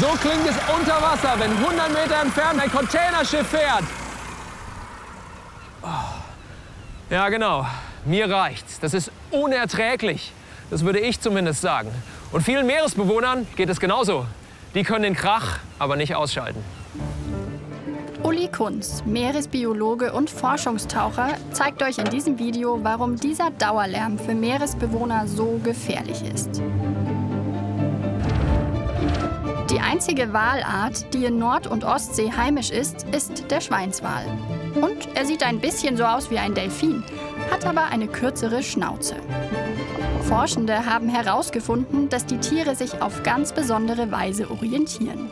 So klingt es unter Wasser, wenn 100 Meter entfernt ein Containerschiff fährt. Oh. Ja, genau. Mir reicht's. Das ist unerträglich. Das würde ich zumindest sagen. Und vielen Meeresbewohnern geht es genauso. Die können den Krach aber nicht ausschalten. Uli Kunz, Meeresbiologe und Forschungstaucher, zeigt euch in diesem Video, warum dieser Dauerlärm für Meeresbewohner so gefährlich ist. Die einzige Walart, die in Nord- und Ostsee heimisch ist, ist der Schweinswal. Und er sieht ein bisschen so aus wie ein Delfin, hat aber eine kürzere Schnauze. Forschende haben herausgefunden, dass die Tiere sich auf ganz besondere Weise orientieren.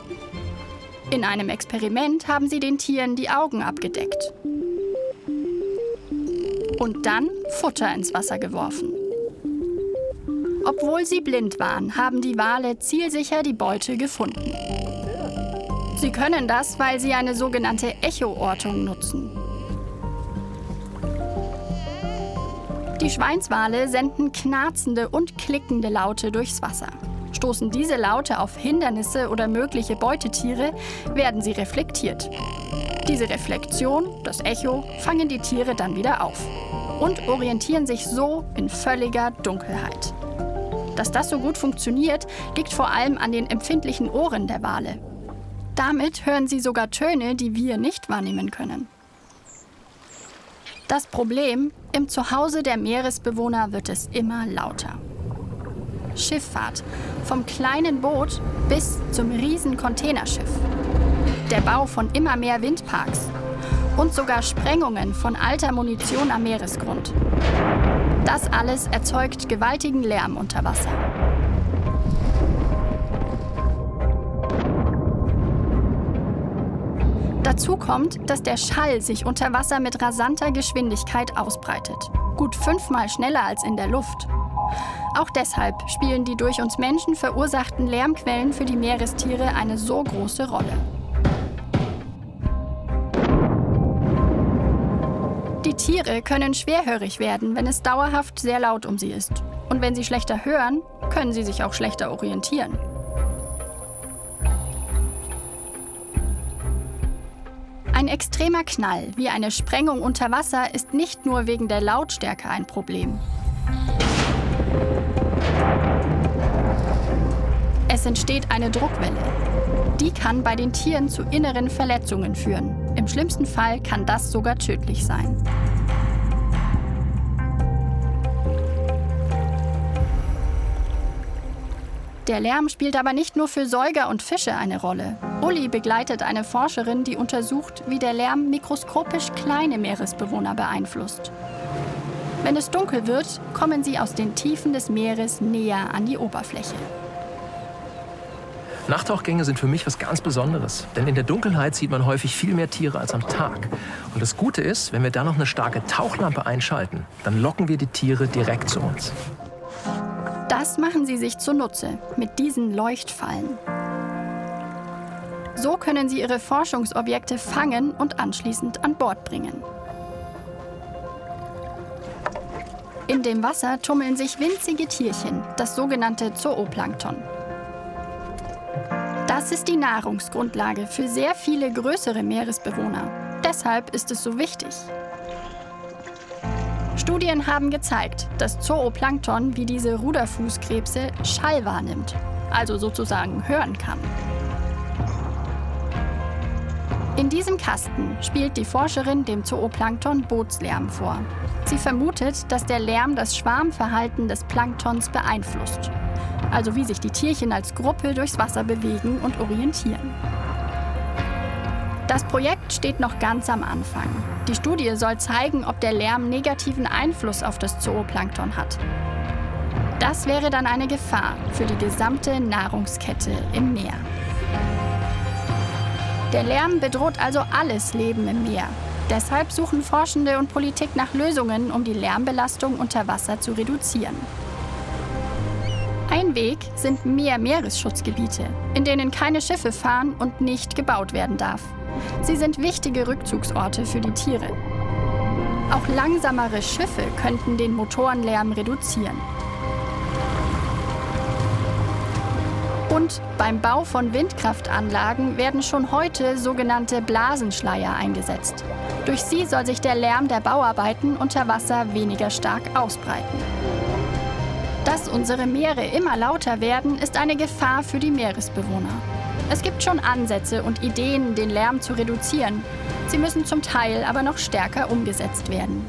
In einem Experiment haben sie den Tieren die Augen abgedeckt und dann Futter ins Wasser geworfen. Obwohl sie blind waren, haben die Wale zielsicher die Beute gefunden. Sie können das, weil sie eine sogenannte Echoortung nutzen. Die Schweinswale senden knarzende und klickende Laute durchs Wasser. Stoßen diese Laute auf Hindernisse oder mögliche Beutetiere, werden sie reflektiert. Diese Reflexion, das Echo, fangen die Tiere dann wieder auf und orientieren sich so in völliger Dunkelheit. Dass das so gut funktioniert, liegt vor allem an den empfindlichen Ohren der Wale. Damit hören sie sogar Töne, die wir nicht wahrnehmen können. Das Problem, im Zuhause der Meeresbewohner wird es immer lauter. Schifffahrt, vom kleinen Boot bis zum riesen Containerschiff. Der Bau von immer mehr Windparks und sogar Sprengungen von alter Munition am Meeresgrund. Das alles erzeugt gewaltigen Lärm unter Wasser. Dazu kommt, dass der Schall sich unter Wasser mit rasanter Geschwindigkeit ausbreitet. Gut fünfmal schneller als in der Luft. Auch deshalb spielen die durch uns Menschen verursachten Lärmquellen für die Meerestiere eine so große Rolle. Die Tiere können schwerhörig werden, wenn es dauerhaft sehr laut um sie ist. Und wenn sie schlechter hören, können sie sich auch schlechter orientieren. Ein extremer Knall, wie eine Sprengung unter Wasser, ist nicht nur wegen der Lautstärke ein Problem. Es entsteht eine Druckwelle. Die kann bei den Tieren zu inneren Verletzungen führen. Im schlimmsten Fall kann das sogar tödlich sein. Der Lärm spielt aber nicht nur für Säuger und Fische eine Rolle. Uli begleitet eine Forscherin, die untersucht, wie der Lärm mikroskopisch kleine Meeresbewohner beeinflusst. Wenn es dunkel wird, kommen sie aus den Tiefen des Meeres näher an die Oberfläche. Nachttauchgänge sind für mich was ganz Besonderes. Denn in der Dunkelheit sieht man häufig viel mehr Tiere als am Tag. Und das Gute ist, wenn wir da noch eine starke Tauchlampe einschalten, dann locken wir die Tiere direkt zu uns. Das machen sie sich zunutze mit diesen Leuchtfallen. So können sie ihre Forschungsobjekte fangen und anschließend an Bord bringen. In dem Wasser tummeln sich winzige Tierchen, das sogenannte Zooplankton. Das ist die Nahrungsgrundlage für sehr viele größere Meeresbewohner. Deshalb ist es so wichtig. Studien haben gezeigt, dass Zooplankton wie diese Ruderfußkrebse Schall wahrnimmt, also sozusagen hören kann. In diesem Kasten spielt die Forscherin dem Zooplankton Bootslärm vor. Sie vermutet, dass der Lärm das Schwarmverhalten des Planktons beeinflusst, also wie sich die Tierchen als Gruppe durchs Wasser bewegen und orientieren. Das Projekt steht noch ganz am Anfang. Die Studie soll zeigen, ob der Lärm negativen Einfluss auf das Zooplankton hat. Das wäre dann eine Gefahr für die gesamte Nahrungskette im Meer. Der Lärm bedroht also alles Leben im Meer. Deshalb suchen Forschende und Politik nach Lösungen, um die Lärmbelastung unter Wasser zu reduzieren. Ein Weg sind mehr Meeresschutzgebiete, in denen keine Schiffe fahren und nicht gebaut werden darf. Sie sind wichtige Rückzugsorte für die Tiere. Auch langsamere Schiffe könnten den Motorenlärm reduzieren. Und beim Bau von Windkraftanlagen werden schon heute sogenannte Blasenschleier eingesetzt. Durch sie soll sich der Lärm der Bauarbeiten unter Wasser weniger stark ausbreiten. Dass unsere Meere immer lauter werden, ist eine Gefahr für die Meeresbewohner. Es gibt schon Ansätze und Ideen, den Lärm zu reduzieren. Sie müssen zum Teil aber noch stärker umgesetzt werden.